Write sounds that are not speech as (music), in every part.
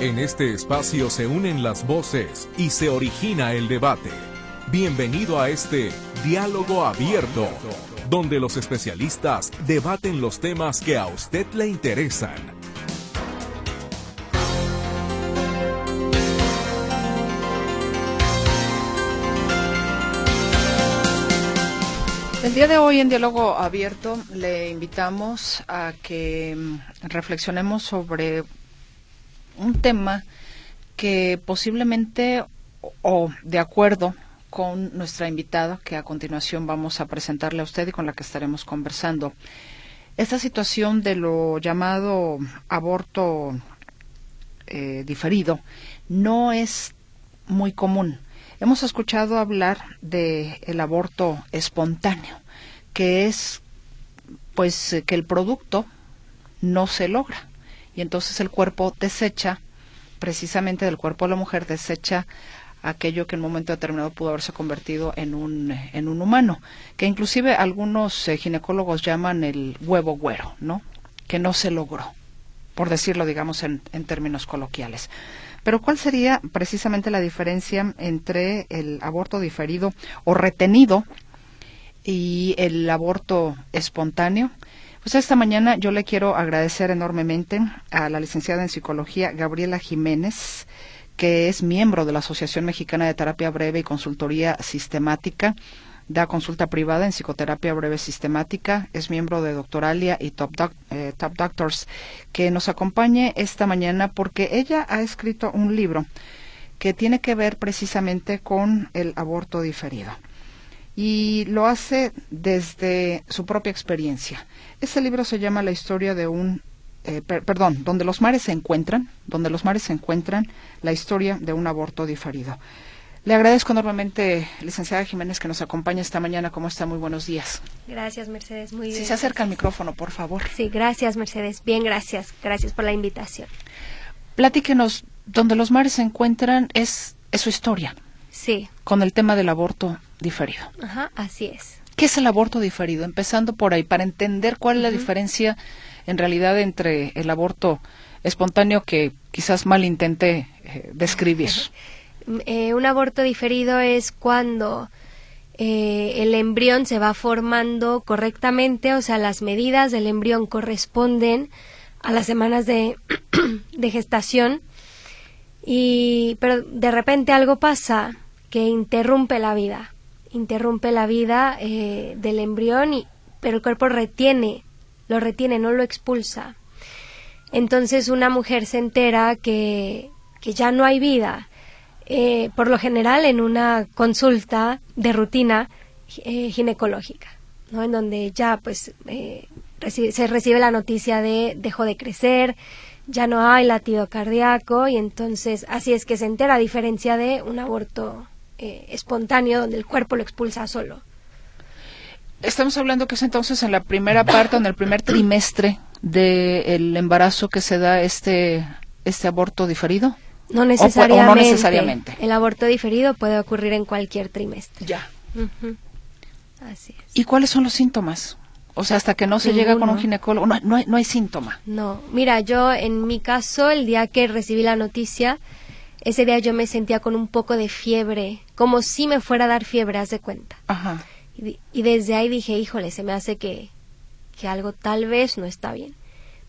En este espacio se unen las voces y se origina el debate. Bienvenido a este diálogo abierto, donde los especialistas debaten los temas que a usted le interesan. El día de hoy en Diálogo Abierto le invitamos a que mm, reflexionemos sobre un tema que posiblemente o de acuerdo con nuestra invitada que a continuación vamos a presentarle a usted y con la que estaremos conversando. Esta situación de lo llamado aborto eh, diferido no es muy común. Hemos escuchado hablar de aborto espontáneo, que es pues que el producto no se logra y entonces el cuerpo desecha, precisamente del cuerpo de la mujer, desecha aquello que en un momento determinado pudo haberse convertido en un, en un humano, que inclusive algunos eh, ginecólogos llaman el huevo güero, ¿no? Que no se logró, por decirlo, digamos, en, en términos coloquiales. Pero ¿cuál sería precisamente la diferencia entre el aborto diferido o retenido y el aborto espontáneo? Pues esta mañana yo le quiero agradecer enormemente a la licenciada en psicología Gabriela Jiménez, que es miembro de la Asociación Mexicana de Terapia Breve y Consultoría Sistemática. Da consulta privada en psicoterapia breve sistemática, es miembro de Doctoralia y Top, eh, Top Doctors, que nos acompañe esta mañana porque ella ha escrito un libro que tiene que ver precisamente con el aborto diferido y lo hace desde su propia experiencia. Este libro se llama La historia de un, eh, perdón, donde los mares se encuentran, donde los mares se encuentran, la historia de un aborto diferido. Le agradezco enormemente, licenciada Jiménez, que nos acompaña esta mañana. ¿Cómo está? Muy buenos días. Gracias, Mercedes. Muy bien. Si se acerca al micrófono, por favor. Sí, gracias, Mercedes. Bien, gracias. Gracias por la invitación. Platíquenos, donde los mares se encuentran es, es su historia. Sí. Con el tema del aborto diferido. Ajá, así es. ¿Qué es el aborto diferido? Empezando por ahí, para entender cuál es la diferencia en realidad entre el aborto espontáneo que quizás mal intenté eh, describir. Eh, un aborto diferido es cuando eh, el embrión se va formando correctamente, o sea, las medidas del embrión corresponden a las semanas de, (clears throat) de gestación, y, pero de repente algo pasa que interrumpe la vida interrumpe la vida eh, del embrión, y, pero el cuerpo retiene, lo retiene, no lo expulsa. Entonces una mujer se entera que, que ya no hay vida. Eh, por lo general en una consulta de rutina eh, ginecológica, ¿no? en donde ya pues se recibe la noticia de dejó de crecer, ya no hay latido cardíaco y entonces así es que se entera a diferencia de un aborto eh, espontáneo donde el cuerpo lo expulsa solo. Estamos hablando que es entonces en la primera parte, en el primer trimestre del embarazo que se da este, este aborto diferido. No necesariamente. necesariamente. El aborto diferido puede ocurrir en cualquier trimestre. Ya. Así es. ¿Y cuáles son los síntomas? O sea, hasta que no se llega con un ginecólogo, no, no, hay, no hay síntoma. No, mira, yo en mi caso, el día que recibí la noticia, ese día yo me sentía con un poco de fiebre, como si me fuera a dar fiebre, haz de cuenta. Ajá. Y, desde ahí dije, híjole, se me hace que, que algo tal vez no está bien.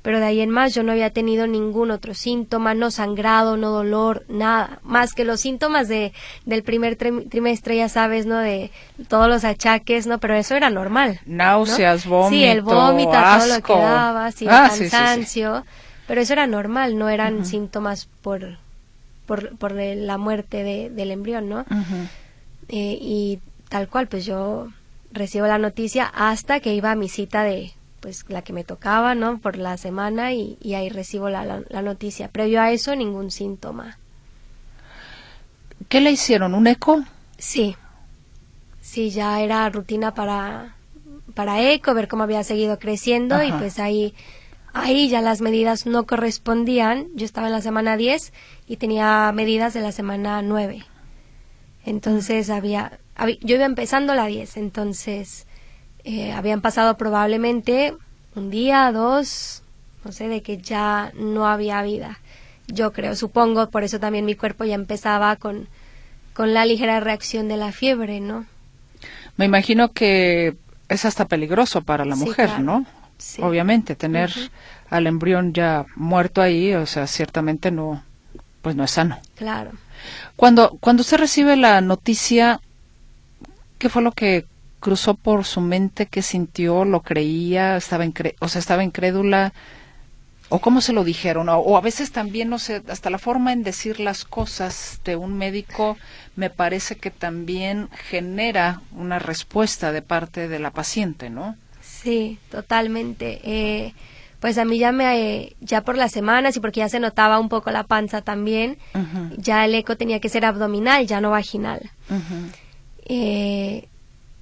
Pero de ahí en más yo no había tenido ningún otro síntoma, no sangrado, no dolor, nada, más que los síntomas de, del primer trimestre, ya sabes, ¿no? De todos los achaques, ¿no? Pero eso era normal. Náuseas, vómito, Sí, el vómito, todo lo que daba, sí, ah, cansancio. pero eso era normal, no eran síntomas por, por, por la muerte de, del embrión, ¿no? Eh, y tal cual, pues yo recibo la noticia hasta que iba a mi cita de, pues la que me tocaba, ¿no? Por la semana y, ahí recibo la, la, noticia. Previo a eso, ningún síntoma. ¿Qué le hicieron? ¿Un eco? Sí. Sí, ya era rutina para, para eco, ver cómo había seguido creciendo y pues ahí Ahí ya las medidas no correspondían. Yo estaba en la semana 10 y tenía medidas de la semana 9. Entonces había, yo iba empezando la 10, entonces eh, habían pasado probablemente un día, dos, no sé, de que ya no había vida. yo creo, supongo, por eso también mi cuerpo ya empezaba con, con la ligera reacción de la fiebre, ¿no? Me imagino que es hasta peligroso para la mujer, ¿no? Obviamente, tener al embrión ya muerto ahí, o sea, ciertamente no, pues no es sano. Claro. Cuando, cuando usted recibe la noticia, ¿qué fue lo que cruzó por su mente? ¿Qué sintió? ¿Lo creía? ¿Estaba o sea, estaba incrédula? ¿O cómo se lo dijeron? O, a veces también, no sé, hasta la forma en decir las cosas de un médico me parece que también genera una respuesta de parte de la paciente, ¿no? Sí, totalmente. Eh, pues a mí ya me, ya por las semanas y porque ya se notaba un poco la panza también, ya el eco tenía que ser abdominal, ya no vaginal. eh,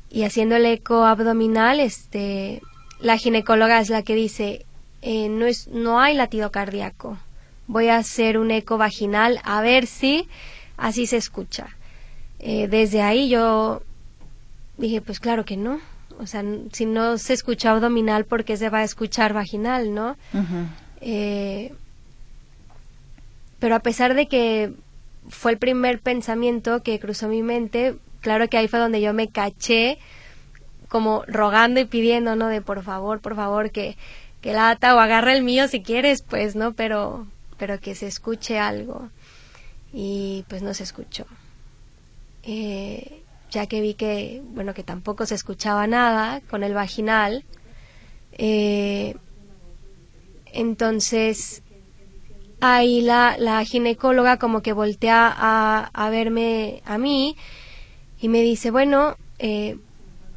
y haciendo el eco abdominal, este, la ginecóloga es la que dice, eh, no, es, no hay latido cardíaco. Voy a hacer un eco vaginal a ver si así se escucha. Eh, desde ahí yo dije, pues claro que no. O sea, si no se escucha abdominal, ¿por qué se va a escuchar vaginal, no? Eh, pero a pesar de que fue el primer pensamiento que cruzó mi mente, claro que ahí fue donde yo me caché como rogando y pidiendo, ¿no? De por favor, por favor, que que lata o agarra el mío si quieres, pues, ¿no? Pero, pero que se escuche algo. Y pues no se escuchó. Eh, ya que vi que, bueno, que tampoco se escuchaba nada con el vaginal. Eh, entonces, ahí la, la ginecóloga como que voltea a, a verme a mí y me dice, bueno, eh,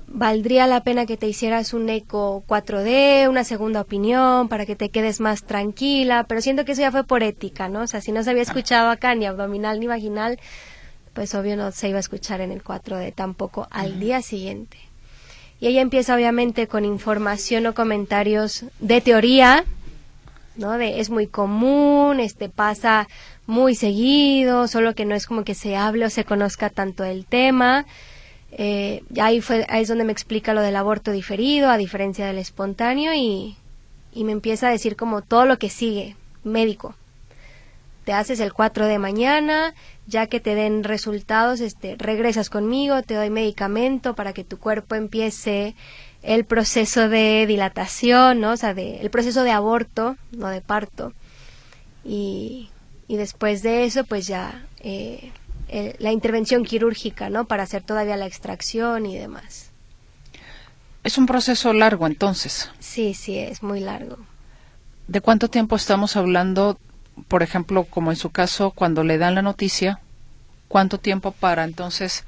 valdría la pena que te hicieras un eco 4D, una segunda opinión, para que te quedes más tranquila, pero siento que eso ya fue por ética, ¿no? O sea, si no se había escuchado acá ni abdominal ni vaginal, pues obvio no se iba a escuchar en el 4D tampoco al día siguiente. Y ella empieza obviamente con información o comentarios de teoría, ¿no? De es muy común, este pasa muy seguido, solo que no es como que se hable o se conozca tanto el tema. Eh, ahí, fue, ahí es donde me explica lo del aborto diferido, a diferencia del espontáneo, y, y me empieza a decir como todo lo que sigue, médico. Te haces el 4 de mañana, ya que te den resultados, este, regresas conmigo, te doy medicamento para que tu cuerpo empiece el proceso de dilatación, ¿no? O sea, de, el proceso de aborto, no de parto. Y, y después de eso, pues ya eh, eh, la intervención quirúrgica, ¿no? Para hacer todavía la extracción y demás. Es un proceso largo, entonces. Sí, sí, es muy largo. ¿De cuánto tiempo estamos hablando, por ejemplo, como en su caso, cuando le dan la noticia? ¿Cuánto tiempo para entonces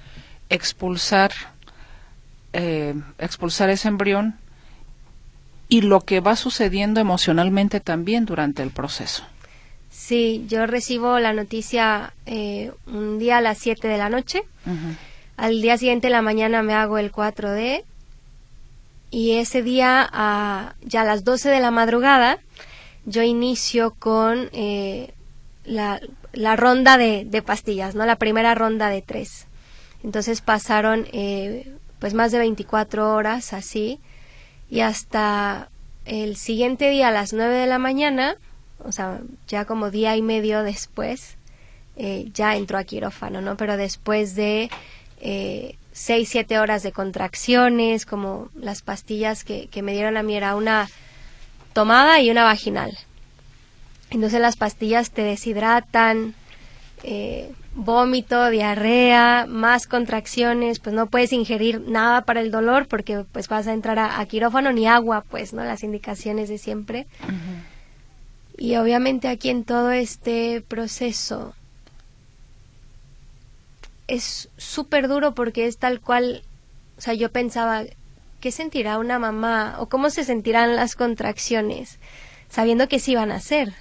expulsar, eh, expulsar ese embrión y lo que va sucediendo emocionalmente también durante el proceso? Sí, yo recibo la noticia eh, un día a las 7 de la noche. Al día siguiente, la mañana, me hago el 4D. Y ese día, a, ya a las 12 de la madrugada, yo inicio con eh, la, la, ronda de, de, pastillas, ¿no? La primera ronda de tres. Entonces pasaron eh, pues más de 24 horas así. Y hasta el siguiente día, a las 9 de la mañana, o sea, ya como día y medio después, eh, ya entró a quirófano, ¿no? Pero después de eh, seis, siete horas de contracciones, como las pastillas que, que me dieron a mí era una tomada y una vaginal. Entonces las pastillas te deshidratan, eh, vómito, diarrea, más contracciones, pues no puedes ingerir nada para el dolor porque pues vas a entrar a, quirófano ni agua, pues, ¿no? Las indicaciones de siempre. Y obviamente aquí en todo este proceso es súper duro porque es tal cual, o sea, yo pensaba, ¿qué sentirá una mamá o cómo se sentirán las contracciones sabiendo que sí van a ser?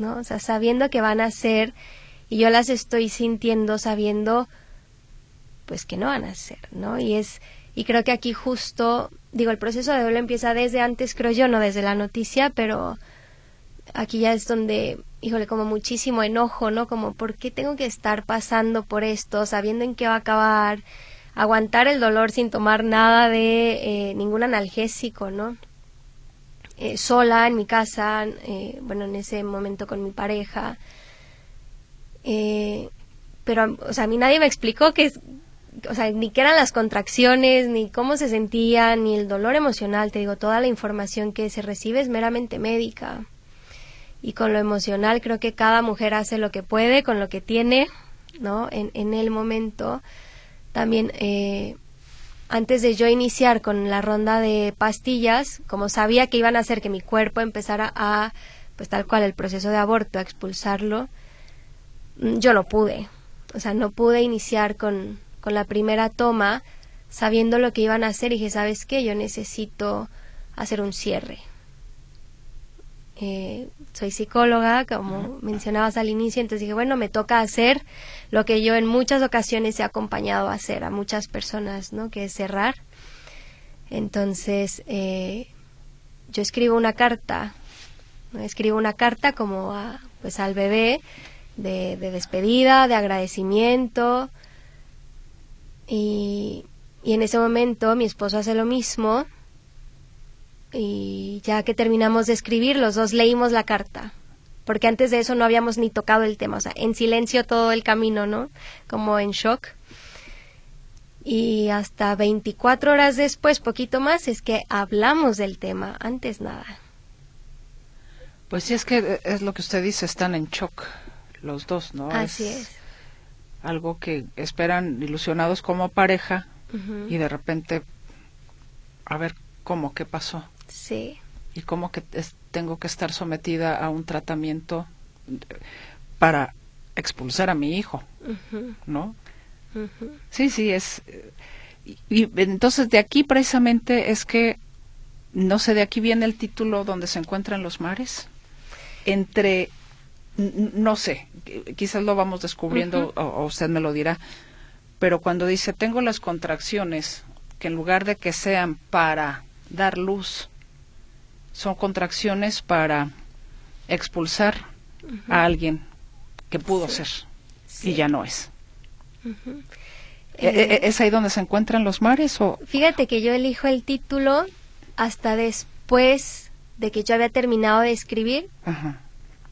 ¿No? O sea, sabiendo que van a ser y yo las estoy sintiendo sabiendo pues que no van a ser, ¿no? Y es y creo que aquí justo, digo, el proceso de duelo empieza desde antes, creo yo, no desde la noticia, pero aquí ya es donde, híjole, como muchísimo enojo, ¿no? Como, ¿por qué tengo que estar pasando por esto, sabiendo en qué va a acabar? Aguantar el dolor sin tomar nada de eh, ningún analgésico, ¿no? eh, sola en mi casa, eh, bueno, en ese momento con mi pareja. Eh, pero, o sea, a mí nadie me explicó que, o sea, ni qué eran las contracciones, ni cómo se sentía, ni el dolor emocional. Te digo, toda la información que se recibe es meramente médica. Y con lo emocional creo que cada mujer hace lo que puede con lo que tiene, ¿no? En, en el momento. También eh, antes de yo iniciar con la ronda de pastillas, como sabía que iban a hacer que mi cuerpo empezara a, pues tal cual el proceso de aborto, a expulsarlo, mm, yo no pude. O sea, no pude iniciar con, con la primera toma sabiendo lo que iban a hacer y dije, ¿sabes qué? Yo necesito hacer un cierre. Eh, soy psicóloga, como mencionabas al inicio, entonces dije, bueno, me toca hacer lo que yo en muchas ocasiones he acompañado a hacer a muchas personas, ¿no? Que es cerrar. Entonces, eh, yo escribo una carta, escribo una carta como a, pues al bebé de, de despedida, de agradecimiento, y, y en ese momento mi esposo hace lo mismo, y ya que terminamos de escribir, los dos leímos la carta, porque antes de eso no habíamos ni tocado el tema, o sea, en silencio todo el camino, ¿no? Como en shock. Y hasta 24 horas después, poquito más, es que hablamos del tema, antes nada. Pues sí, es que es lo que usted dice, están en shock los dos, ¿no? Así es. Algo que esperan ilusionados como pareja y de repente, a ver, ¿cómo? ¿Qué pasó? Sí. Y cómo que tengo que estar sometida a un tratamiento para expulsar a mi hijo, ¿no? Sí, sí, es... Y, entonces de aquí precisamente es que, no sé, de aquí viene el título donde se encuentran los mares, entre, no sé, quizás lo vamos descubriendo o usted me lo dirá, pero cuando dice tengo las contracciones, que en lugar de que sean para dar luz, son contracciones para expulsar a alguien que pudo ser y ya no es. ¿E, e, Eh, ¿Es ahí donde se encuentran los mares o Fíjate que yo elijo el título hasta después de que yo había terminado de escribir, Ajá.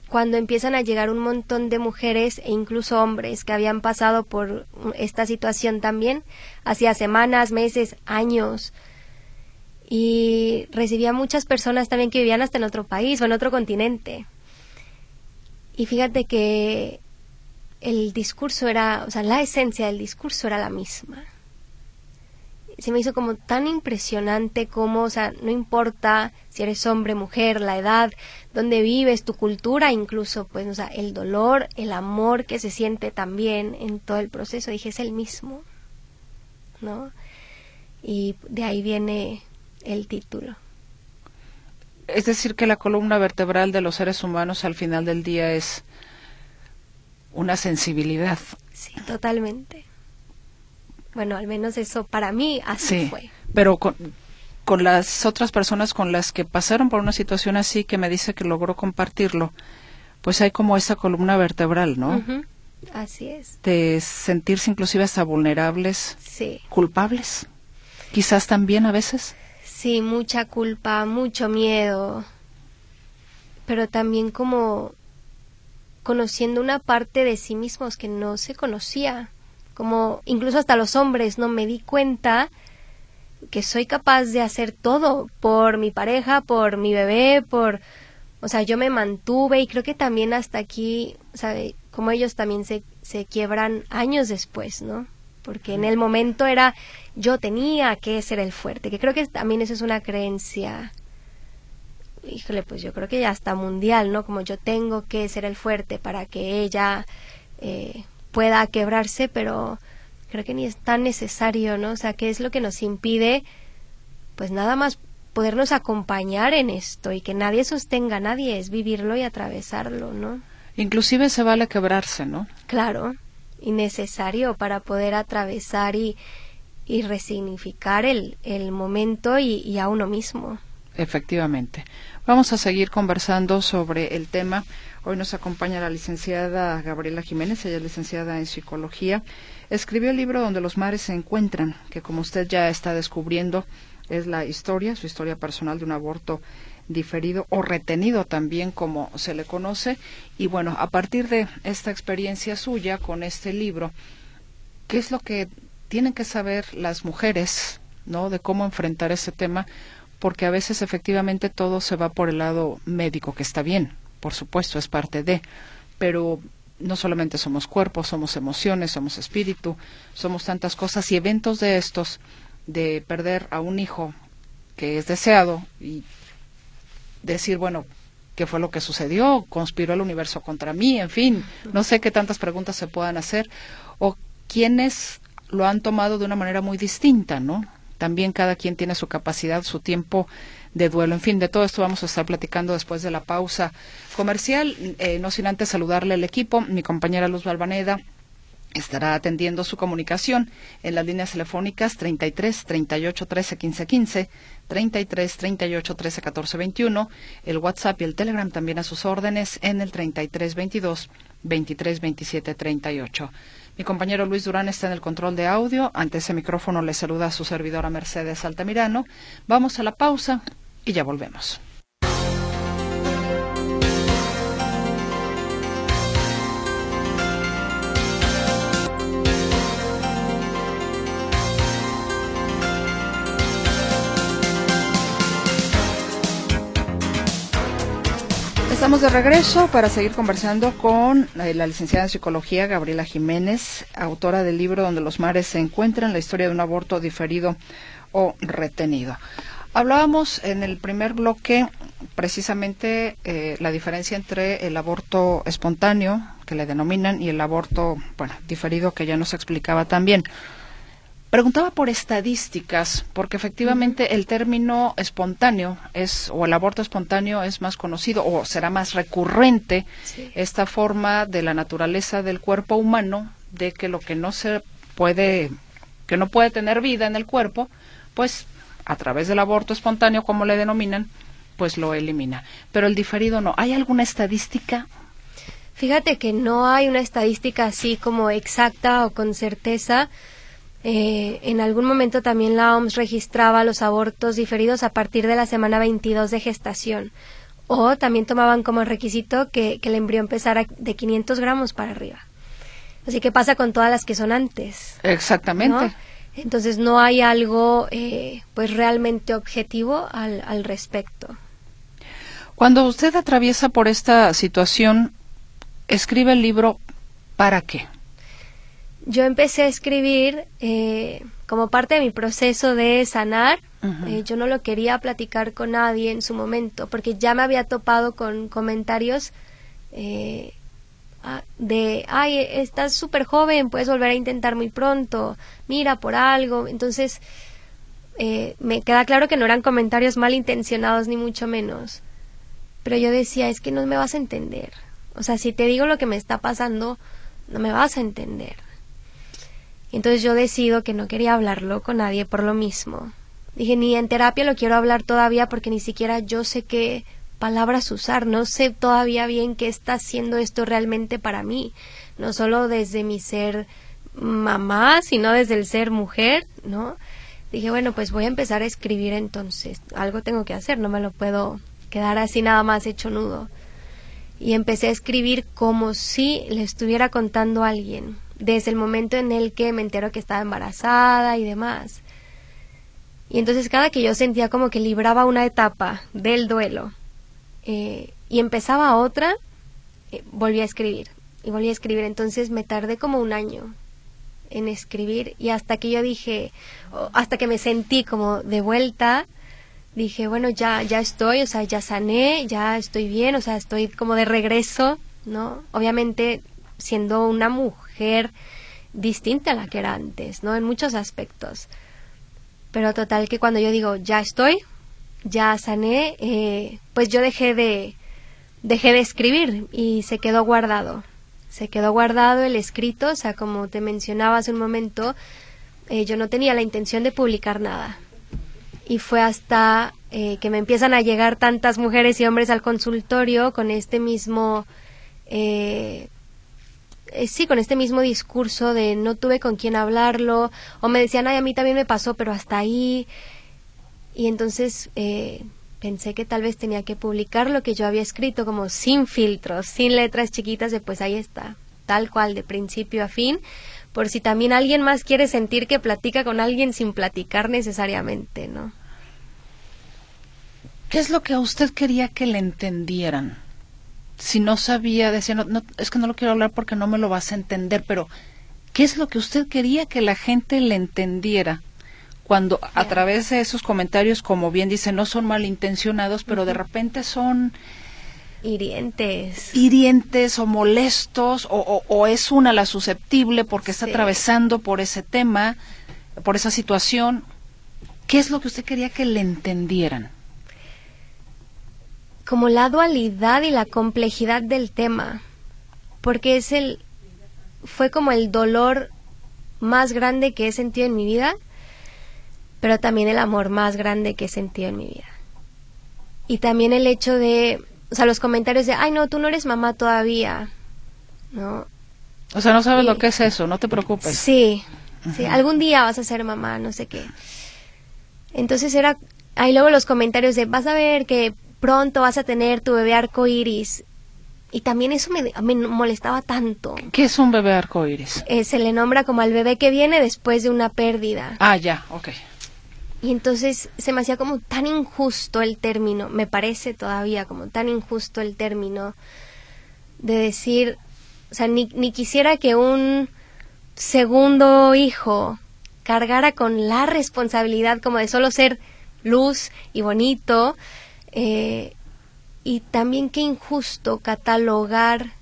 cuando empiezan a llegar un montón de mujeres e incluso hombres que habían pasado por esta situación también, hacía semanas, meses, años, y recibía muchas personas también que vivían hasta en otro país o en otro continente. Y fíjate que el discurso era, o sea, la esencia del discurso era la misma. Se me hizo como tan impresionante como, o sea, no importa si eres hombre, mujer, la edad, dónde vives, tu cultura, incluso, pues, o sea, el dolor, el amor que se siente también en todo el proceso, dije, es el mismo, ¿no? Y de ahí viene el título. Es decir, que la columna vertebral de los seres humanos al final del día es una sensibilidad. Sí, totalmente. Bueno, al menos eso para mí así Sí, fue. pero con, con las otras personas con las que pasaron por una situación así que me dice que logró compartirlo, pues hay como esa columna vertebral, ¿no? Ujú, Así es. De sentirse inclusive hasta vulnerables, Sí. culpables, quizás también a veces. Sí, mucha culpa, mucho miedo, pero también como conociendo una parte de sí mismos que no se conocía, como incluso hasta los hombres, no me di cuenta que soy capaz de hacer todo por mi pareja, por mi bebé, por, o sea, yo me mantuve y creo que también hasta aquí, ¿sabe? Como ellos también se, se quiebran años después, ¿no? Porque en el momento era yo tenía que ser el fuerte, que creo que también eso es una creencia, híjole, pues yo creo que ya está mundial, ¿no? Como yo tengo que ser el fuerte para que ella eh, pueda quebrarse, pero creo que ni es tan necesario, ¿no? O sea, ¿qué es lo que nos impide, pues nada más podernos acompañar en esto y que nadie sostenga a nadie, es vivirlo y atravesarlo, ¿no? Inclusive se vale quebrarse, ¿no? Claro, y necesario para poder atravesar y, y resignificar el, el momento y, y a uno mismo. Efectivamente. Vamos a seguir conversando sobre el tema. Hoy nos acompaña la licenciada Gabriela Jiménez, ella es licenciada en psicología. Escribió el libro Donde los mares se encuentran, que como usted ya está descubriendo, es la historia, su historia personal de un aborto diferido o retenido también como se le conoce. Y bueno, a partir de esta experiencia suya con este libro, ¿qué es lo que tienen que saber las mujeres, ¿no? De cómo enfrentar ese tema, porque a veces efectivamente todo se va por el lado médico, que está bien, por supuesto, es parte de, pero no solamente somos cuerpos, somos emociones, somos espíritu, somos tantas cosas y eventos de estos, de perder a un hijo que es deseado y decir, bueno, ¿qué fue lo que sucedió? ¿Conspiró el universo contra mí? En fin, no sé qué tantas preguntas se puedan hacer. O quiénes lo han tomado de una manera muy distinta, ¿no? También cada quien tiene su capacidad, su tiempo de duelo. En fin, de todo esto vamos a estar platicando después de la pausa comercial. Eh, no sin antes saludarle al equipo, mi compañera Luz Balvaneda, estará atendiendo su comunicación en las líneas telefónicas 33 38 13 15 15, 33 38 13 14 21, el WhatsApp y el Telegram también a sus órdenes en el 33 22 23 27 38. Mi compañero Luis Durán está en el control de audio. Ante ese micrófono le saluda a su servidora Mercedes Altamirano. Vamos a la pausa y ya volvemos. Estamos de regreso para seguir conversando con eh, la licenciada en psicología Gabriela Jiménez, autora del libro Donde los mares se encuentran, la historia de un aborto diferido o retenido. Hablábamos en el primer bloque precisamente eh, la diferencia entre el aborto espontáneo, que le denominan, y el aborto, bueno, diferido, que ya nos explicaba también. Preguntaba por estadísticas, porque efectivamente el término espontáneo es, o el aborto espontáneo es más conocido, o será más recurrente, esta forma de la naturaleza del cuerpo humano, de que lo que no se puede, que no puede tener vida en el cuerpo, pues a través del aborto espontáneo, como le denominan, pues lo elimina. Pero el diferido no. ¿Hay alguna estadística? Fíjate que no hay una estadística así como exacta o con certeza eh, en algún momento también la OMS registraba los abortos diferidos a partir de la semana 22 de gestación. O también tomaban como requisito que, el embrión pesara de 500 gramos para arriba. Así que pasa con todas las que son antes. Exactamente. Entonces no hay algo eh, pues realmente objetivo al, al respecto. Cuando usted atraviesa por esta situación, escribe el libro ¿para qué? Yo empecé a escribir eh, como parte de mi proceso de sanar. Eh, yo no lo quería platicar con nadie en su momento porque ya me había topado con comentarios eh, ah, de, ay, estás súper joven, puedes volver a intentar muy pronto, mira por algo. Entonces, me queda claro que no eran comentarios malintencionados ni mucho menos. Pero yo decía, es que no me vas a entender. O sea, si te digo lo que me está pasando, no me vas a entender. Entonces yo decido que no quería hablarlo con nadie por lo mismo. Dije, ni en terapia lo quiero hablar todavía porque ni siquiera yo sé qué palabras usar, no sé todavía bien qué está haciendo esto realmente para mí, no solo desde mi ser mamá, sino desde el ser mujer, ¿no? Dije, bueno, pues voy a empezar a escribir entonces, algo tengo que hacer, no me lo puedo quedar así nada más hecho nudo. Y empecé a escribir como si le estuviera contando a alguien, desde el momento en el que me entero que estaba embarazada y demás. Y entonces cada que yo sentía como que libraba una etapa del duelo eh, y empezaba otra, eh, volví a escribir y volví a escribir. Entonces me tardé como un año en escribir y hasta que yo dije, hasta que me sentí como de vuelta, dije, bueno, ya, ya estoy, o sea, ya sané, ya estoy bien, o sea, estoy como de regreso, ¿no? Obviamente siendo una mujer distinta a la que era antes, ¿no? En muchos aspectos. Pero total que cuando yo digo, ya estoy, ya sané, eh, pues yo dejé de, dejé de escribir y se quedó guardado. Se quedó guardado el escrito, o sea, como te mencionaba hace un momento, eh, yo no tenía la intención de publicar nada. Y fue hasta eh, que me empiezan a llegar tantas mujeres y hombres al consultorio con este mismo sí, con este mismo discurso de no tuve con quién hablarlo, o me decían, ay, a mí también me pasó, pero hasta ahí. Y entonces, eh, pensé que tal vez tenía que publicar lo que yo había escrito como sin filtros, sin letras chiquitas de pues ahí está, tal cual de principio a fin, por si también alguien más quiere sentir que platica con alguien sin platicar necesariamente, ¿no? ¿Qué es lo que a usted quería que le entendieran? Si no sabía, decía, no, es que no lo quiero hablar porque no me lo vas a entender, pero ¿qué es lo que usted quería que la gente le entendiera? Cuando a través de esos comentarios, como bien dice, no son malintencionados, pero de repente son hirientes. Hirientes o molestos, o, es una la susceptible porque está atravesando por ese tema, por esa situación. ¿Qué es lo que usted quería que le entendieran? Como la dualidad y la complejidad del tema, porque es el, fue como el dolor más grande que he sentido en mi vida, pero también el amor más grande que he sentido en mi vida. Y también el hecho de o sea, los comentarios de, ay, no, tú no eres mamá todavía, ¿no? O sea, no sabes lo que es eso, no te preocupes. Sí, sí, algún día vas a ser mamá, no sé qué. Entonces era, ahí luego los comentarios de, vas a ver que pronto vas a tener tu bebé arco iris. Y también eso me, me molestaba tanto. ¿Qué es un bebé arco iris? Eh, se le nombra como al bebé que viene después de una pérdida. Ah, ya, ok. Y entonces se me hacía como tan injusto el término, me parece todavía como tan injusto el término de decir, o sea, ni, ni quisiera que un segundo hijo cargara con la responsabilidad como de solo ser luz y bonito, eh, y también qué injusto catalogar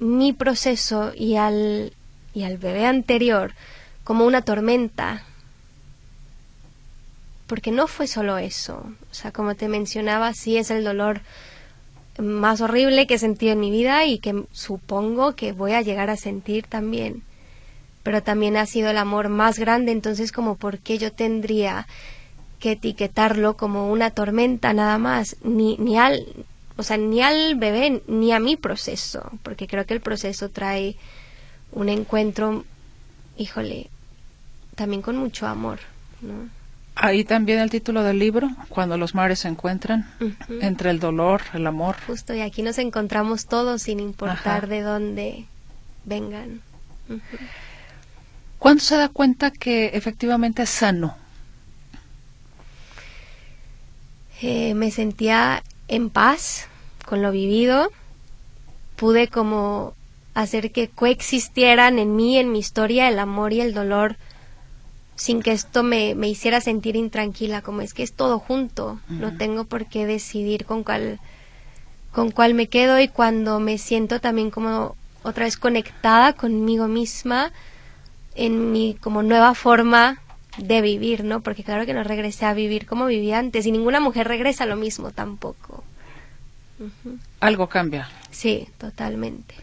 mi proceso y al, y al bebé anterior como una tormenta, porque no fue solo eso. O sea, como te mencionaba, sí es el dolor más horrible que he sentido en mi vida y que supongo que voy a llegar a sentir también. Pero también ha sido el amor más grande, entonces como por qué yo tendría que etiquetarlo como una tormenta nada más, ni, ni al, o sea, ni al bebé, ni a mi proceso, porque creo que el proceso trae un encuentro, híjole, también con mucho amor, ¿no? Ahí también el título del libro, Cuando los mares se encuentran, entre el dolor, el amor. Justo, y aquí nos encontramos todos sin importar de dónde vengan. ¿Cuándo se da cuenta que efectivamente es sano? Eh, me sentía en paz con lo vivido, pude como hacer que coexistieran en mí, en mi historia, el amor y el dolor sin que esto me, me hiciera sentir intranquila, como es que es todo junto, no tengo por qué decidir con cuál, con cuál me quedo y cuando me siento también como otra vez conectada conmigo misma en mi como nueva forma de vivir, ¿no? Porque claro que no regresé a vivir como vivía antes y ninguna mujer regresa a lo mismo tampoco. Algo cambia. Sí, totalmente.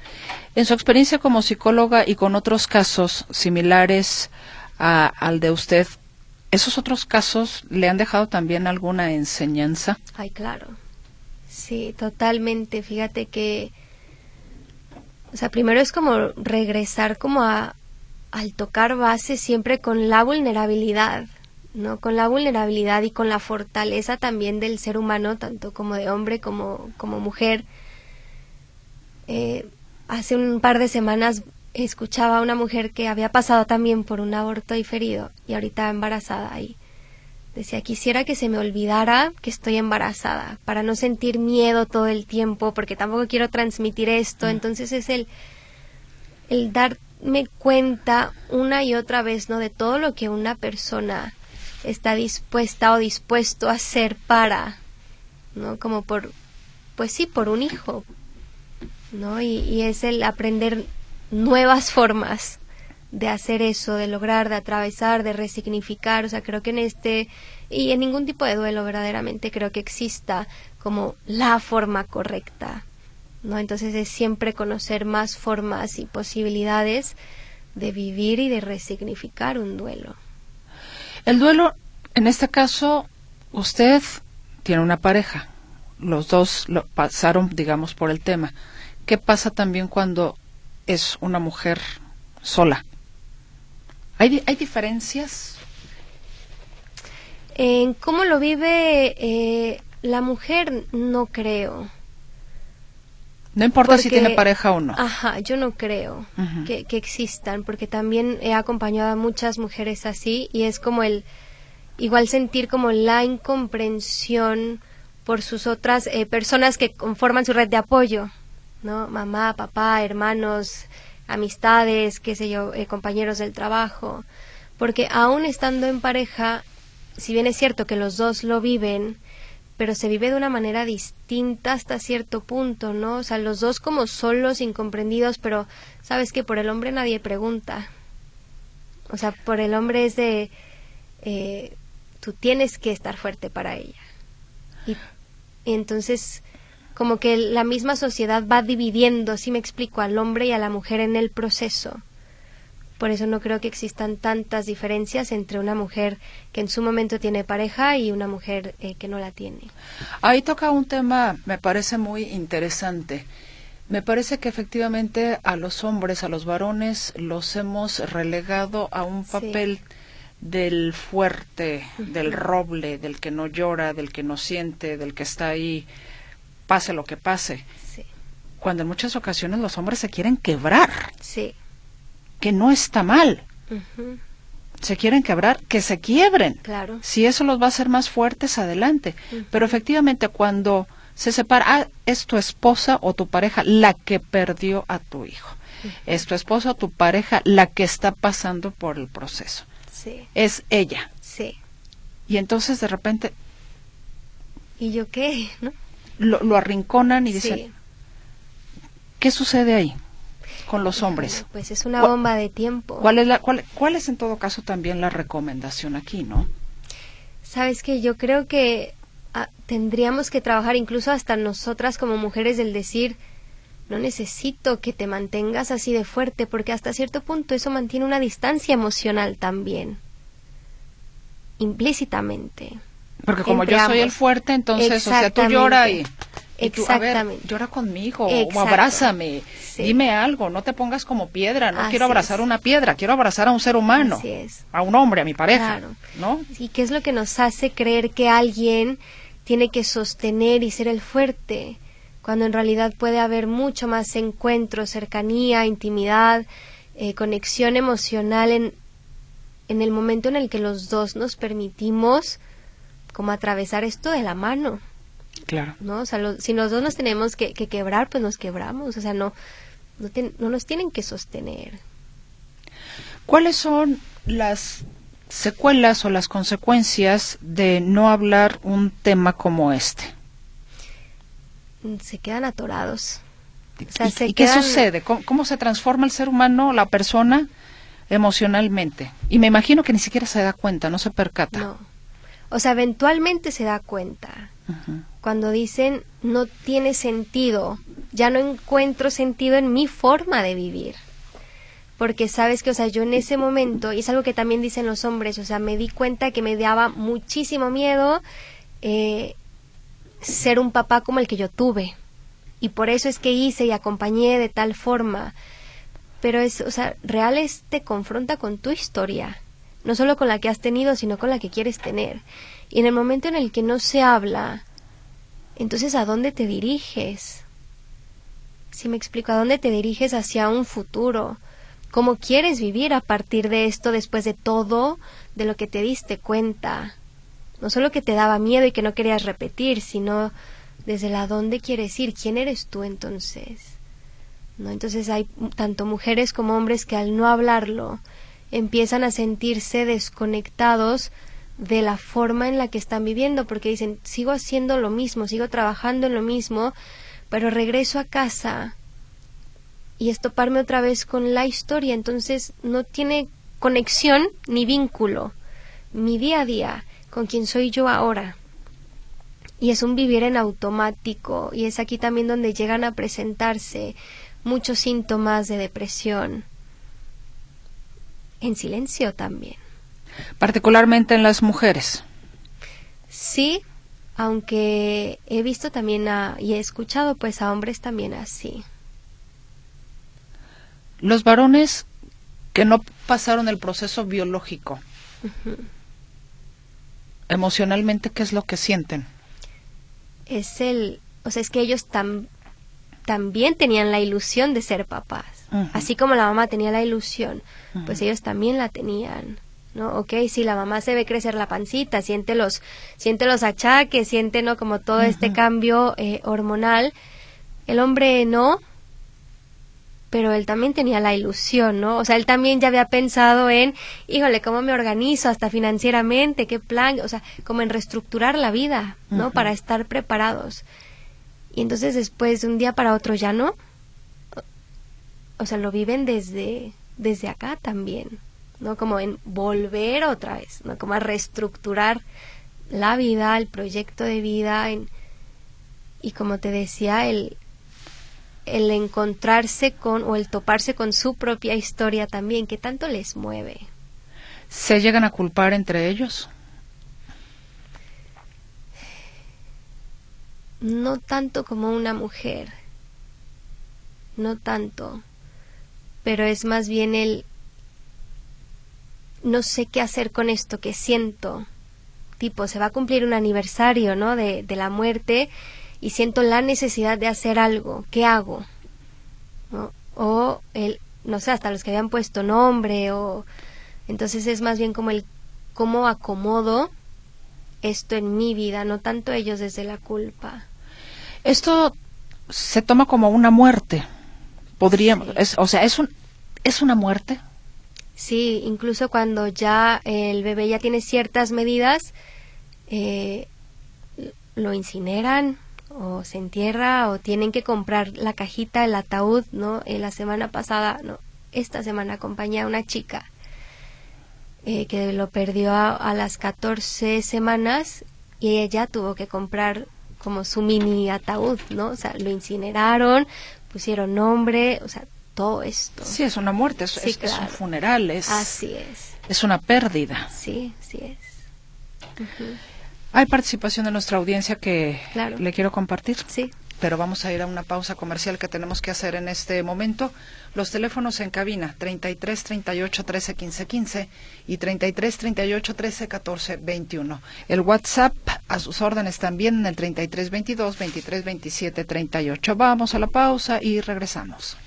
En su experiencia como psicóloga y con otros casos similares, al de usted, ¿esos otros casos le han dejado también alguna enseñanza? Ay, claro. Sí, totalmente. Fíjate que, o sea, primero es como regresar como a, al tocar base siempre con la vulnerabilidad, ¿no? Con la vulnerabilidad y con la fortaleza también del ser humano, tanto como de hombre como, como mujer. Eh, hace un par de semanas escuchaba a una mujer que había pasado también por un aborto diferido y ahorita embarazada y decía quisiera que se me olvidara que estoy embarazada para no sentir miedo todo el tiempo porque tampoco quiero transmitir esto mm. entonces es el el darme cuenta una y otra vez no de todo lo que una persona está dispuesta o dispuesto a hacer para no como por pues sí por un hijo no y, y es el aprender nuevas formas de hacer eso, de lograr, de atravesar, de resignificar. O sea, creo que en este y en ningún tipo de duelo verdaderamente creo que exista como la forma correcta. ¿No? Entonces es siempre conocer más formas y posibilidades de vivir y de resignificar un duelo. El duelo, en este caso, usted tiene una pareja. Los dos lo pasaron, digamos, por el tema. ¿Qué pasa también cuando es una mujer sola. ¿Hay, hay diferencias? En cómo lo vive eh, La mujer no creo. No importa si tiene pareja o no. Ajá, yo no creo que, que, existan, porque también he acompañado a muchas mujeres así y es como el igual sentir como la incomprensión por sus otras eh, personas que conforman su red de apoyo, ¿no? Mamá, papá, hermanos, amistades, qué sé yo, eh, compañeros del trabajo, porque aún estando en pareja, si bien es cierto que los dos lo viven, pero se vive de una manera distinta hasta cierto punto, ¿no? O sea, los dos como solos, incomprendidos, pero sabes que por el hombre nadie pregunta. O sea, por el hombre es de, eh, tú tienes que estar fuerte para ella. Y, entonces, como que la misma sociedad va dividiendo, si me explico, al hombre y a la mujer en el proceso. Por eso no creo que existan tantas diferencias entre una mujer que en su momento tiene pareja y una mujer eh, que no la tiene. Ahí toca un tema, me parece muy interesante. Me parece que efectivamente a los hombres, a los varones, los hemos relegado a un papel del fuerte, del roble, del que no llora, del que no siente, del que está ahí, pase lo que pase. Cuando en muchas ocasiones los hombres se quieren quebrar. Sí que no está mal. Se quieren quebrar, que se quiebren. Claro. Si eso los va a hacer más fuertes, adelante. Pero efectivamente, cuando se separa, ah, es tu esposa o tu pareja la que perdió a tu hijo. Es tu esposa o tu pareja la que está pasando por el proceso. Sí. Es ella. Sí. Y entonces de repente. ¿Y yo qué? (laughs) ¿No? Lo, arrinconan y dicen. ¿Qué sucede ahí? Con los hombres. Pues es una bomba de tiempo. ¿Cuál es, la, cuál, cuál es en todo caso también la recomendación aquí, no? Sabes que yo creo que ah, tendríamos que trabajar incluso hasta nosotras como mujeres del decir, no necesito que te mantengas así de fuerte, porque hasta cierto punto eso mantiene una distancia emocional también, implícitamente. Porque como yo soy el fuerte, entonces, o sea, tú lloras y Exactamente. llora conmigo o abrázame, dime algo, no te pongas como piedra, no quiero abrazar una piedra, quiero abrazar a un ser humano, a un hombre, a mi pareja, ¿no? ¿Y qué es lo que nos hace creer que alguien tiene que sostener y ser el fuerte? Cuando en realidad puede haber mucho más encuentro, cercanía, intimidad, eh, conexión emocional en, en el momento en el que los dos nos permitimos como atravesar esto de la mano. Claro. ¿No? O sea, si los dos nos tenemos que, quebrar, pues nos quebramos. O sea, no, no, nos tienen que sostener. ¿Cuáles son las secuelas o las consecuencias de no hablar un tema como este? Se quedan atorados. ¿Y, qué sucede? ¿Cómo, se transforma el ser humano, la persona, emocionalmente? Y me imagino que ni siquiera se da cuenta, no se percata. No. O sea, eventualmente se da cuenta cuando dicen no tiene sentido, ya no encuentro sentido en mi forma de vivir. Porque sabes que, o sea, yo en ese momento, y es algo que también dicen los hombres, o sea, me di cuenta que me daba muchísimo miedo eh, ser un papá como el que yo tuve. Y por eso es que hice y acompañé de tal forma. Pero es, o sea, real te confronta con tu historia. No solo con la que has tenido, sino con la que quieres tener. Y en el momento en el que no se habla, entonces ¿a dónde te diriges? Si me explico, ¿a dónde te diriges hacia un futuro? ¿Cómo quieres vivir a partir de esto después de todo de lo que te diste cuenta? No solo que te daba miedo y que no querías repetir, sino desde la dónde quieres ir, quién eres tú entonces. ¿No? Entonces hay tanto mujeres como hombres que al no hablarlo empiezan a sentirse desconectados de la forma en la que están viviendo, porque dicen, sigo haciendo lo mismo, sigo trabajando en lo mismo, pero regreso a casa y estoparme otra vez con la historia, entonces no tiene conexión ni vínculo mi día a día con quien soy yo ahora. Y es un vivir en automático, y es aquí también donde llegan a presentarse muchos síntomas de depresión. En silencio también particularmente en las mujeres. Sí, aunque he visto también y he escuchado pues a hombres también así. Los varones que no pasaron el proceso biológico, emocionalmente, ¿qué es lo que sienten? es el, o sea, es que ellos también tenían la ilusión de ser papás. Así como la mamá tenía la ilusión, pues ellos también la tenían. ¿No? Ok, si la mamá se ve crecer la pancita, siente los, siente los achaques, siente, ¿no? Como todo este cambio eh, hormonal. El hombre no, pero él también tenía la ilusión, ¿no? O sea, él también ya había pensado en, híjole, ¿cómo me organizo hasta financieramente? ¿Qué plan? O sea, como en reestructurar la vida, ¿no? Para estar preparados. Y entonces después, de un día para otro ya no. O sea, lo viven desde, desde acá también, ¿no? Como en volver otra vez, ¿no? Como a reestructurar la vida, el proyecto de vida, en, y como te decía, el, el encontrarse con o el toparse con su propia historia también, que tanto les mueve. ¿Se llegan a culpar entre ellos? No tanto como una mujer, no tanto, pero es más bien el no sé qué hacer con esto que siento. Tipo, se va a cumplir un aniversario, ¿no? De, de la muerte y siento la necesidad de hacer algo, ¿qué hago? O el, no sé, hasta los que habían puesto nombre o entonces es más bien como el cómo acomodo esto en mi vida, no tanto ellos desde la culpa. Esto se toma como una muerte. Podríamos, o sea, es un es una muerte. Sí, incluso cuando ya el bebé ya tiene ciertas medidas, eh, lo incineran o se entierra o tienen que comprar la cajita, el ataúd, ¿no? Eh, la semana pasada, no, esta semana acompañé a una chica eh, que lo perdió a, las 14 semanas y ella tuvo que comprar como su mini ataúd, ¿no? O sea, lo incineraron, pusieron nombre, o sea, todo esto. Sí, es una muerte, es, un funeral, es... Así es. Es una pérdida. Sí, sí es. Hay participación de nuestra audiencia que le quiero compartir. Sí. Pero vamos a ir a una pausa comercial que tenemos que hacer en este momento. Los teléfonos en cabina 33 38 13 15 15 y 33 38 13 14 21. El WhatsApp a sus órdenes también en el 33 22 23 27 38. Vamos a la pausa y regresamos.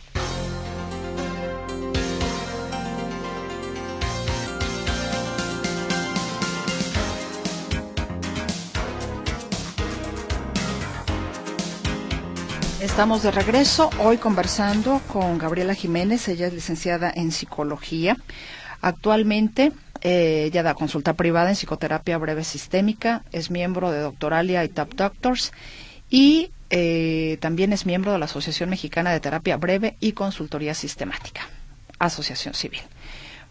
Estamos de regreso hoy conversando con Gabriela Jiménez, ella es licenciada en psicología. Actualmente eh, ella da consulta privada en psicoterapia breve sistémica, es miembro de Doctoralia y Top Doctors y eh, también es miembro de la Asociación Mexicana de Terapia Breve y Consultoría Sistemática, Asociación Civil.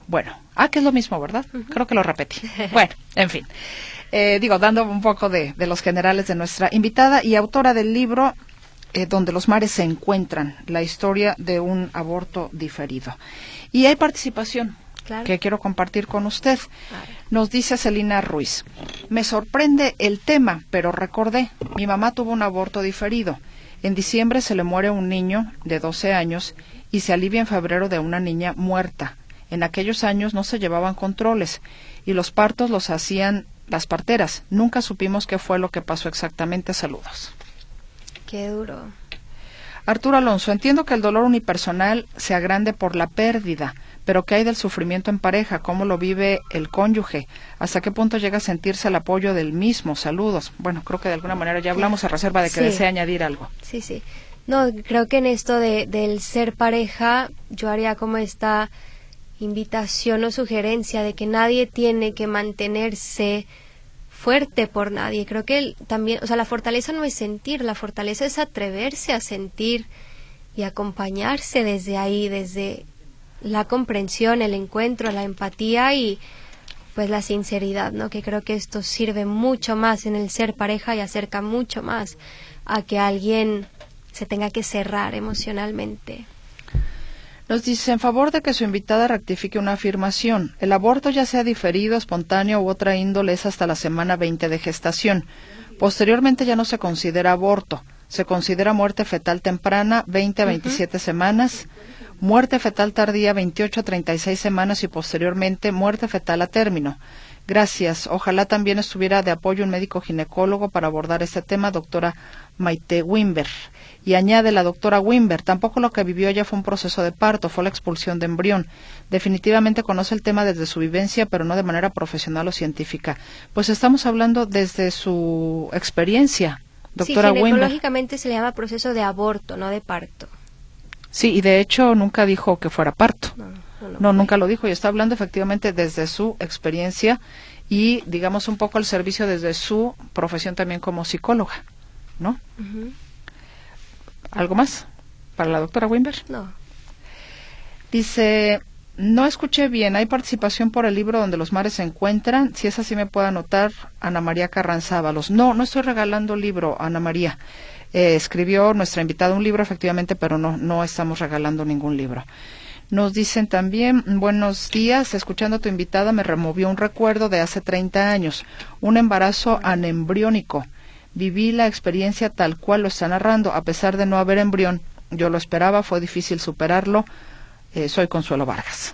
Bueno, ah, que es lo mismo, ¿verdad? Creo que lo repetí. Bueno, en fin. Eh, digo, dando un poco de, de, los generales de nuestra invitada y autora del libro eh, donde los mares se encuentran, la historia de un aborto diferido. Y hay participación que quiero compartir con usted. Nos dice Celina Ruiz, me sorprende el tema, pero recordé, mi mamá tuvo un aborto diferido. En diciembre se le muere un niño de 12 años y se alivia en febrero de una niña muerta. En aquellos años no se llevaban controles y los partos los hacían las parteras. Nunca supimos qué fue lo que pasó exactamente. Saludos. Qué duro. Arturo Alonso, entiendo que el dolor unipersonal se agrande por la pérdida, pero ¿qué hay del sufrimiento en pareja? ¿Cómo lo vive el cónyuge? ¿Hasta qué punto llega a sentirse el apoyo del mismo? Saludos. Bueno, creo que de alguna manera ya hablamos a reserva de que desea añadir algo. Sí, sí. No, creo que en esto de, del ser pareja, yo haría como esta invitación o sugerencia de que nadie tiene que mantenerse fuerte por nadie. Creo que también, o sea, la fortaleza no es sentir, la fortaleza es atreverse a sentir y acompañarse desde ahí, desde la comprensión, el encuentro, la empatía y pues la sinceridad, ¿no? Que creo que esto sirve mucho más en el ser pareja y acerca mucho más a que alguien se tenga que cerrar emocionalmente. Nos dice en favor de que su invitada rectifique una afirmación. El aborto ya sea diferido, espontáneo u otra índole es hasta la semana 20 de gestación. Posteriormente ya no se considera aborto. Se considera muerte fetal temprana 20 a 27 semanas, muerte fetal tardía 28 a 36 semanas y posteriormente muerte fetal a término. Gracias. Ojalá también estuviera de apoyo un médico ginecólogo para abordar este tema, doctora Maite Wimber. Y añade la doctora Wimber, tampoco lo que vivió ella fue un proceso de parto, fue la expulsión de embrión. Definitivamente conoce el tema desde su vivencia, pero no de manera profesional o científica. Pues estamos hablando desde su experiencia, doctora sí, Wimber. Ginecológicamente se le llama proceso de aborto, no de parto. Sí, y de hecho nunca dijo que fuera parto. No, nunca lo dijo y está hablando efectivamente desde su experiencia y digamos un poco al servicio desde su profesión también como psicóloga, ¿no? ¿Algo más para la doctora Wimber? No. Dice, no escuché bien, ¿hay participación por el libro donde los mares se encuentran? Si es así me puede anotar Ana María Carranzábalos. No, no estoy regalando libro, Ana María. Eh, escribió nuestra invitada un libro, efectivamente, pero no, no estamos regalando ningún libro. Nos dicen también, buenos días, escuchando a tu invitada me removió un recuerdo de hace 30 años, un embarazo anembriónico. Viví la experiencia tal cual lo está narrando, a pesar de no haber embrión. Yo lo esperaba, fue difícil superarlo. Eh, soy Consuelo Vargas.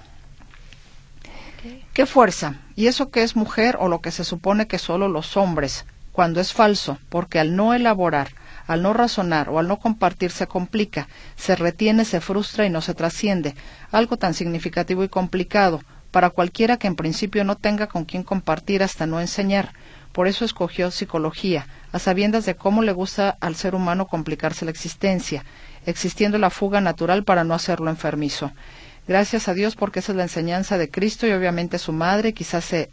¿Qué fuerza? ¿Y eso que es mujer o lo que se supone que solo los hombres? Cuando es falso, porque al no elaborar, al no razonar o al no compartir se complica, se retiene, se frustra y no se trasciende. Algo tan significativo y complicado para cualquiera que en principio no tenga con quien compartir hasta no enseñar. Por eso escogió psicología, a sabiendas de cómo le gusta al ser humano complicarse la existencia, existiendo la fuga natural para no hacerlo enfermizo. Gracias a Dios porque esa es la enseñanza de Cristo y obviamente su madre, quizás se...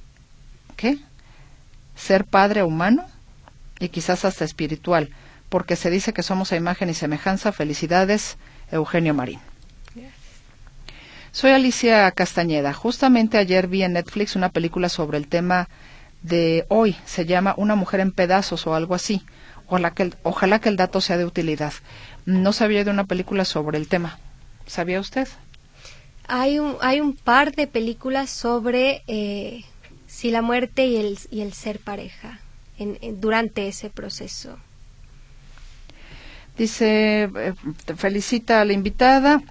¿qué? Ser padre humano y quizás hasta espiritual porque se dice que somos a imagen y semejanza. Felicidades, Eugenio Marín. Soy Alicia Castañeda. Justamente ayer vi en Netflix una película sobre el tema de hoy. Se llama Una mujer en pedazos o algo así. Ojalá que el, ojalá que el dato sea de utilidad. No sabía de una película sobre el tema. ¿Sabía usted? Hay un, hay un par de películas sobre eh, si la muerte y el, y el ser pareja en, durante ese proceso. Dice, eh, felicita a la invitada,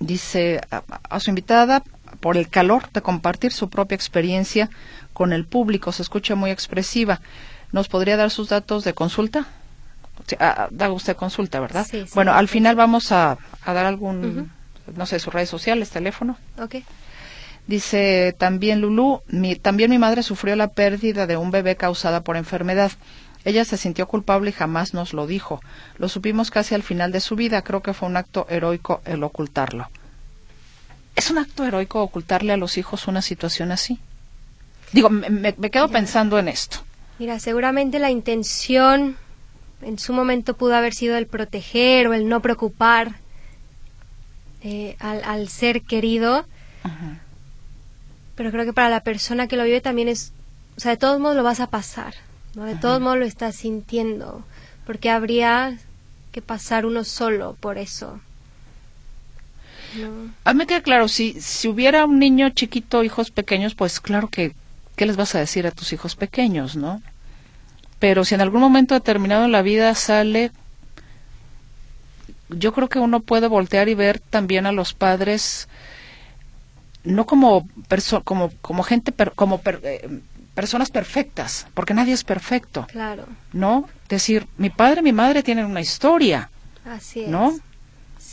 dice a, su invitada por el calor de compartir su propia experiencia con el público. Se escucha muy expresiva. ¿Nos podría dar sus datos de consulta? Ah, da usted consulta, ¿verdad? Sí, bueno, al final vamos a, dar algún, no sé, sus redes sociales, teléfono. Ok. Dice también Lulú, mi, también mi madre sufrió la pérdida de un bebé causada por enfermedad. Ella se sintió culpable y jamás nos lo dijo. Lo supimos casi al final de su vida. Creo que fue un acto heroico el ocultarlo. ¿Es un acto heroico ocultarle a los hijos una situación así? Digo, me, quedo pensando en esto. Mira, seguramente la intención en su momento pudo haber sido el proteger o el no preocupar eh, al, ser querido. Pero creo que para la persona que lo vive también es, o sea, de todos modos lo vas a pasar. De todos modos lo estás sintiendo, porque habría que pasar uno solo por eso. No. A mí me queda claro, si, si hubiera un niño chiquito, hijos pequeños, pues claro que, ¿qué les vas a decir a tus hijos pequeños, no? Pero si en algún momento determinado en la vida sale, yo creo que uno puede voltear y ver también a los padres no como como como gente como eh, personas perfectas, porque nadie es perfecto. Claro. ¿No? Decir, mi padre y mi madre tienen una historia. Así es. ¿No?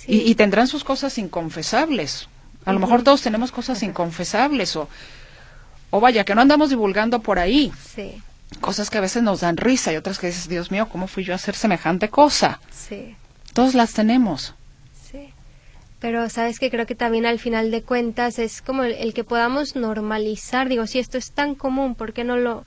Y, tendrán sus cosas inconfesables. A lo mejor todos tenemos cosas (laughs) inconfesables o, o vaya, que no andamos divulgando por ahí. Sí. Cosas que a veces nos dan risa y otras que dices, Dios mío, ¿cómo fui yo a hacer semejante cosa? Sí. Todos las tenemos pero sabes que creo que también al final de cuentas es como el, que podamos normalizar, digo, si esto es tan común, ¿por qué no lo,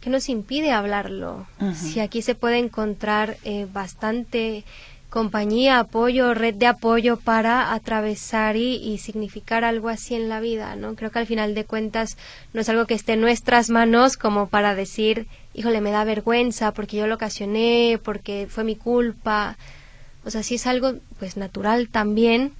qué nos impide hablarlo? Si aquí se puede encontrar eh, bastante compañía, apoyo, red de apoyo para atravesar y, y, significar algo así en la vida, ¿no? Creo que al final de cuentas no es algo que esté en nuestras manos como para decir, híjole, me da vergüenza porque yo lo ocasioné, porque fue mi culpa. O sea, si es algo pues natural también,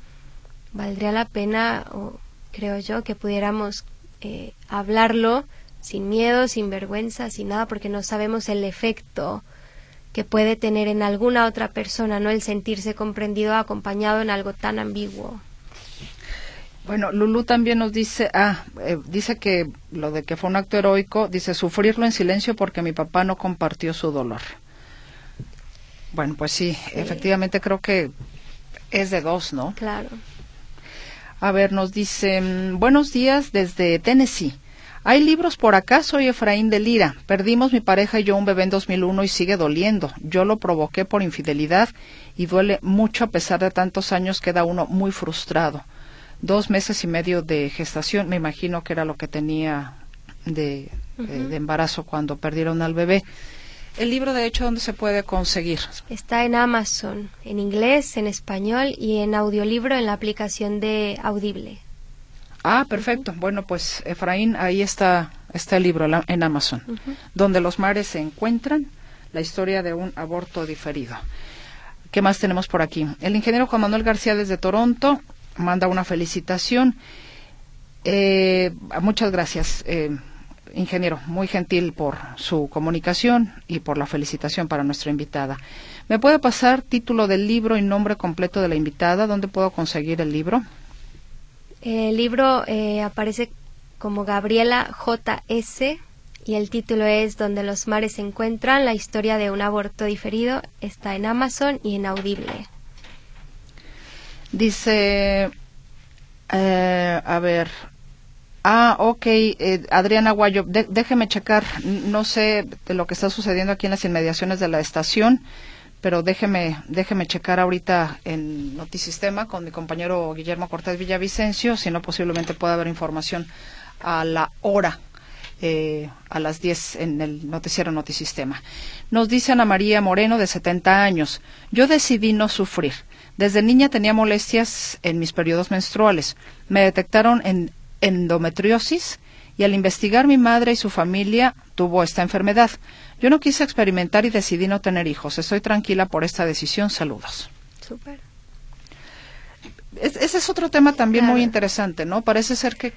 valdría la pena, o creo yo, que pudiéramos eh, hablarlo sin miedo, sin vergüenza, sin nada, porque no sabemos el efecto que puede tener en alguna otra persona, ¿no? El sentirse comprendido, acompañado en algo tan ambiguo. Bueno, Lulú también nos dice, ah, eh, dice que lo de que fue un acto heroico, dice sufrirlo en silencio porque mi papá no compartió su dolor. Bueno, pues sí, efectivamente creo que es de dos, ¿no? Claro. A ver, nos dicen, buenos días desde Tennessee. Hay libros por acá, soy Efraín de Lira. Perdimos mi pareja y yo un bebé en 2001 y sigue doliendo. Yo lo provoqué por infidelidad y duele mucho a pesar de tantos años, queda uno muy frustrado. Dos meses y medio de gestación, me imagino que era lo que tenía de, eh, de embarazo cuando perdieron al bebé. El libro, de hecho, ¿dónde se puede conseguir? Está en Amazon, en inglés, en español y en audiolibro en la aplicación de Audible. Ah, perfecto. Bueno, pues Efraín, ahí está, está el libro la- en Amazon, donde los mares se encuentran, la historia de un aborto diferido. ¿Qué más tenemos por aquí? El ingeniero Juan Manuel García desde Toronto manda una felicitación. Eh, muchas gracias, eh, ingeniero, muy gentil por su comunicación y por la felicitación para nuestra invitada. ¿Me puede pasar título del libro y nombre completo de la invitada? ¿Dónde puedo conseguir el libro? El libro eh, aparece como Gabriela J.S. y el título es Donde los mares se encuentran, la historia de un aborto diferido. Está en Amazon y en Audible. Dice, eh, a ver, ah, ok, eh, Adriana Guayo, déjeme checar, no sé de lo que está sucediendo aquí en las inmediaciones de la estación, pero déjeme, déjeme checar ahorita en Notisistema con mi compañero Guillermo Cortés Villavicencio, si no posiblemente pueda haber información a la hora eh, a las 10 en el noticiero Notisistema. Nos dice Ana María Moreno, de 70 años, yo decidí no sufrir. Desde niña tenía molestias en mis periodos menstruales. Me detectaron en endometriosis y al investigar mi madre y su familia tuvo esta enfermedad. Yo no quise experimentar y decidí no tener hijos. Estoy tranquila por esta decisión. Saludos. Súper. Es- ese es otro tema también muy interesante, ¿no? Parece ser que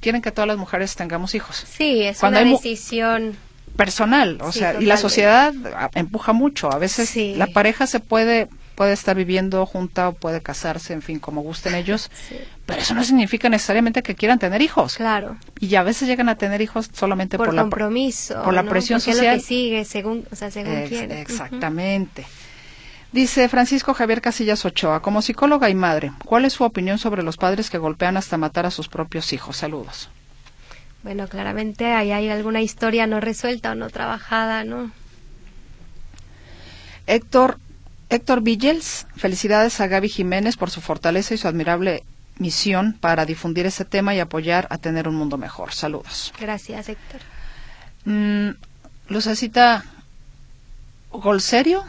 quieren que todas las mujeres tengamos hijos. Sí, es Cuando una decisión. personal, o Sí, sea, y la sociedad empuja mucho. A veces Sí. la pareja se puede puede estar viviendo junta o puede casarse, en fin, como gusten ellos, (laughs) Sí. pero eso no significa necesariamente que quieran tener hijos. Claro. Y a veces llegan a tener hijos solamente por, Por, la compromiso. por la ¿no? presión Porque social. Es lo que sigue, según, o sea, según Ex-. Exactamente. Dice Francisco Javier Casillas Ochoa, como psicóloga y madre, ¿cuál es su opinión sobre los padres que golpean hasta matar a sus propios hijos? Saludos. Bueno, claramente ahí hay alguna historia no resuelta o no trabajada, ¿no? Héctor, Héctor Villels, felicidades a Gaby Jiménez por su fortaleza y su admirable misión para difundir ese tema y apoyar a tener un mundo mejor. Saludos. Gracias, Héctor. Mm, Lucecita Golserio.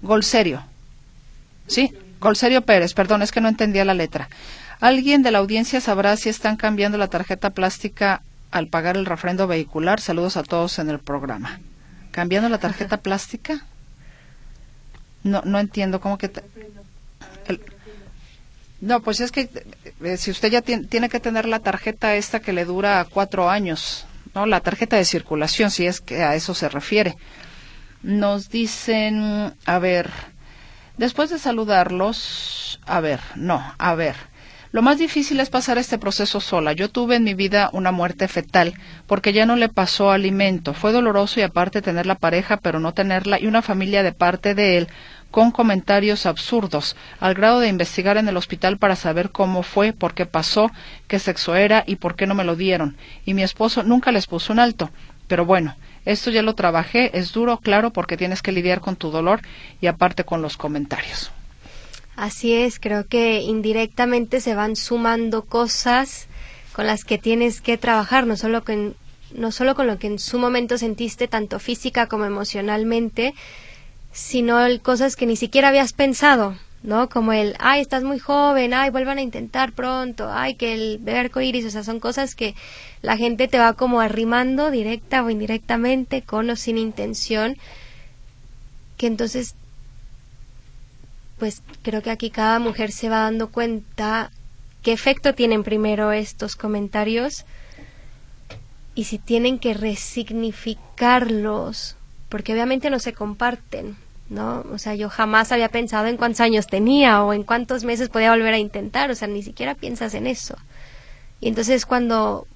Golserio. Sí, Golserio Pérez, perdón, es que no entendía la letra. ¿Alguien de la audiencia sabrá si están cambiando la tarjeta plástica al pagar el refrendo vehicular? Saludos a todos en el programa. ¿Cambiando la tarjeta plástica? No, no entiendo cómo que... el- no, pues es que eh, si usted ya tien- tiene que tener la tarjeta esta que le dura cuatro años, ¿no? La tarjeta de circulación, si es que a eso se refiere. Nos dicen, a ver, después de saludarlos, a ver, no, a ver. Lo más difícil es pasar este proceso sola. Yo tuve en mi vida una muerte fetal porque ya no le pasó alimento. Fue doloroso y aparte tener la pareja pero no tenerla y una familia de parte de él con comentarios absurdos, al grado de investigar en el hospital para saber cómo fue, por qué pasó, qué sexo era y por qué no me lo dieron. Y mi esposo nunca les puso un alto. Pero bueno, esto ya lo trabajé, es duro, claro, porque tienes que lidiar con tu dolor y aparte con los comentarios. Así es, creo que indirectamente se van sumando cosas con las que tienes que trabajar, no solo con, no solo con lo que en su momento sentiste, tanto física como emocionalmente, sino el- cosas que ni siquiera habías pensado, ¿no? Como el, ay, estás muy joven, ay, vuelvan a intentar pronto, ay, que el ver arcoíris, o sea, son cosas que la gente te va como arrimando directa o indirectamente, con o sin intención, que entonces pues creo que aquí cada mujer se va dando cuenta qué efecto tienen primero estos comentarios y si tienen que resignificarlos, porque obviamente no se comparten, ¿no? O sea, yo jamás había pensado en cuántos años tenía o en cuántos meses podía volver a intentar, o sea, ni siquiera piensas en eso. Y entonces cuando,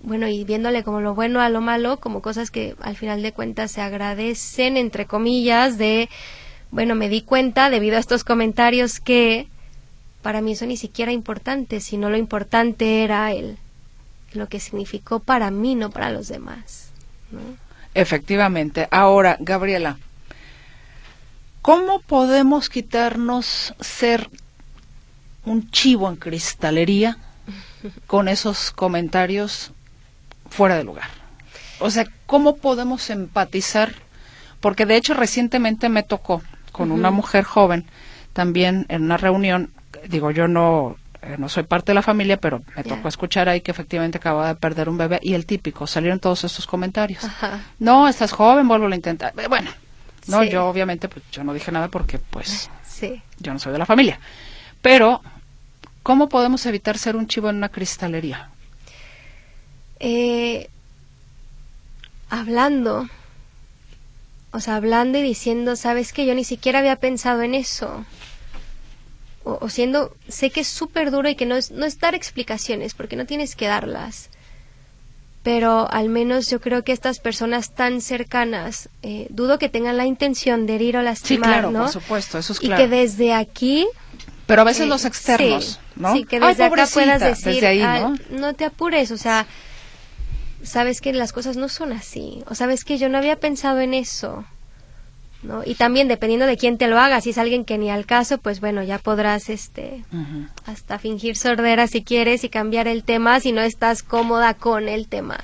bueno, y viéndole como lo bueno a lo malo, como cosas que al final de cuentas se agradecen, entre comillas, de, bueno, me di cuenta debido a estos comentarios que para mí eso ni siquiera importante, sino lo importante era el, lo que significó para mí, no para los demás. Efectivamente. Ahora, Gabriela, ¿cómo podemos quitarnos ser un chivo en cristalería (laughs) con esos comentarios fuera de lugar? O sea, ¿cómo podemos empatizar? Porque de hecho recientemente me tocó con una mujer joven también en una reunión digo, yo no, eh, no soy parte de la familia, pero me tocó escuchar ahí que efectivamente acaba de perder un bebé y el típico, salieron todos estos comentarios. No, estás joven, vuelvo a intentar. Eh, bueno, no, yo obviamente pues yo no dije nada porque pues sí. yo no soy de la familia. Pero, ¿cómo podemos evitar ser un chivo en una cristalería? Eh, hablando, o sea, hablando y diciendo, sabes que yo ni siquiera había pensado en eso o, siendo, sé que es súper duro y que no es, no es dar explicaciones, porque no tienes que darlas, pero al menos yo creo que estas personas tan cercanas, eh, dudo que tengan la intención de herir o lastimar, sí, claro, por supuesto, eso es claro. Y que desde aquí... Pero a veces eh, los externos, ¿no? Sí, que desde acá puedas decir, ahí, ¿no? no te apures, o sea, sabes que las cosas no son así, o sabes que yo no había pensado en eso, ¿no? Y también dependiendo de quién te lo haga, si es alguien que ni al caso, pues bueno, ya podrás este hasta fingir sordera si quieres y cambiar el tema si no estás cómoda con el tema.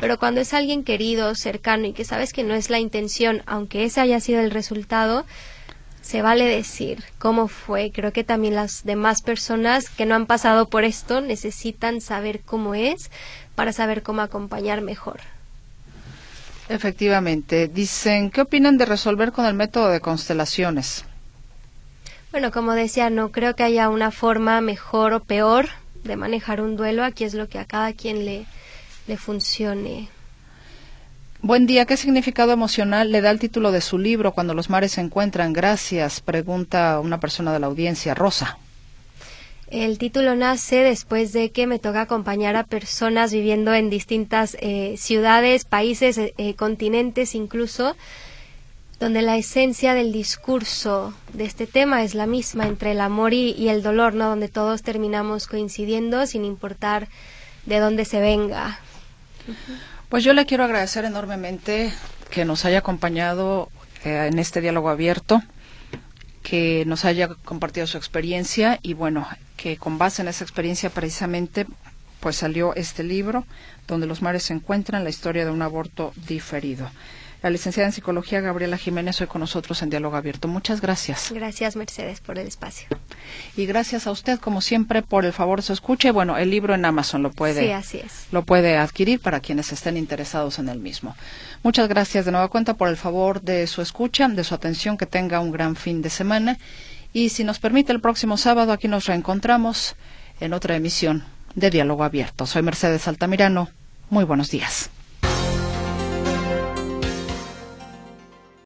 Pero cuando es alguien querido, cercano y que sabes que no es la intención, aunque ese haya sido el resultado, se vale decir cómo fue. Creo que también las demás personas que no han pasado por esto necesitan saber cómo es para saber cómo acompañar mejor. Efectivamente. Dicen, ¿qué opinan de resolver con el método de constelaciones? Bueno, como decía, no creo que haya una forma mejor o peor de manejar un duelo. Aquí es lo que a cada quien le, le funcione. Buen día, ¿qué significado emocional le da el título de su libro cuando los mares se encuentran? Gracias, pregunta una persona de la audiencia, Rosa. El título nace después de que me toca acompañar a personas viviendo en distintas eh, ciudades, países, eh, eh, continentes incluso, donde la esencia del discurso de este tema es la misma entre el amor y, el dolor, ¿no? Donde todos terminamos coincidiendo sin importar de dónde se venga. Pues yo le quiero agradecer enormemente que nos haya acompañado en este diálogo abierto que nos haya compartido su experiencia y bueno, que con base en esa experiencia precisamente pues salió este libro donde los mares se encuentran, la historia de un aborto diferido. La licenciada en psicología Gabriela Jiménez hoy con nosotros en Diálogo Abierto. Muchas gracias. Gracias, Mercedes, por el espacio. Y gracias a usted, como siempre, por el favor de su escucha. Bueno, el libro en Amazon lo puede, así es. lo puede adquirir para quienes estén interesados en el mismo. Muchas gracias de nueva cuenta por el favor de su escucha, de su atención. Que tenga un gran fin de semana. Y si nos permite, el próximo sábado aquí nos reencontramos en otra emisión de Diálogo Abierto. Soy Mercedes Altamirano. Muy buenos días.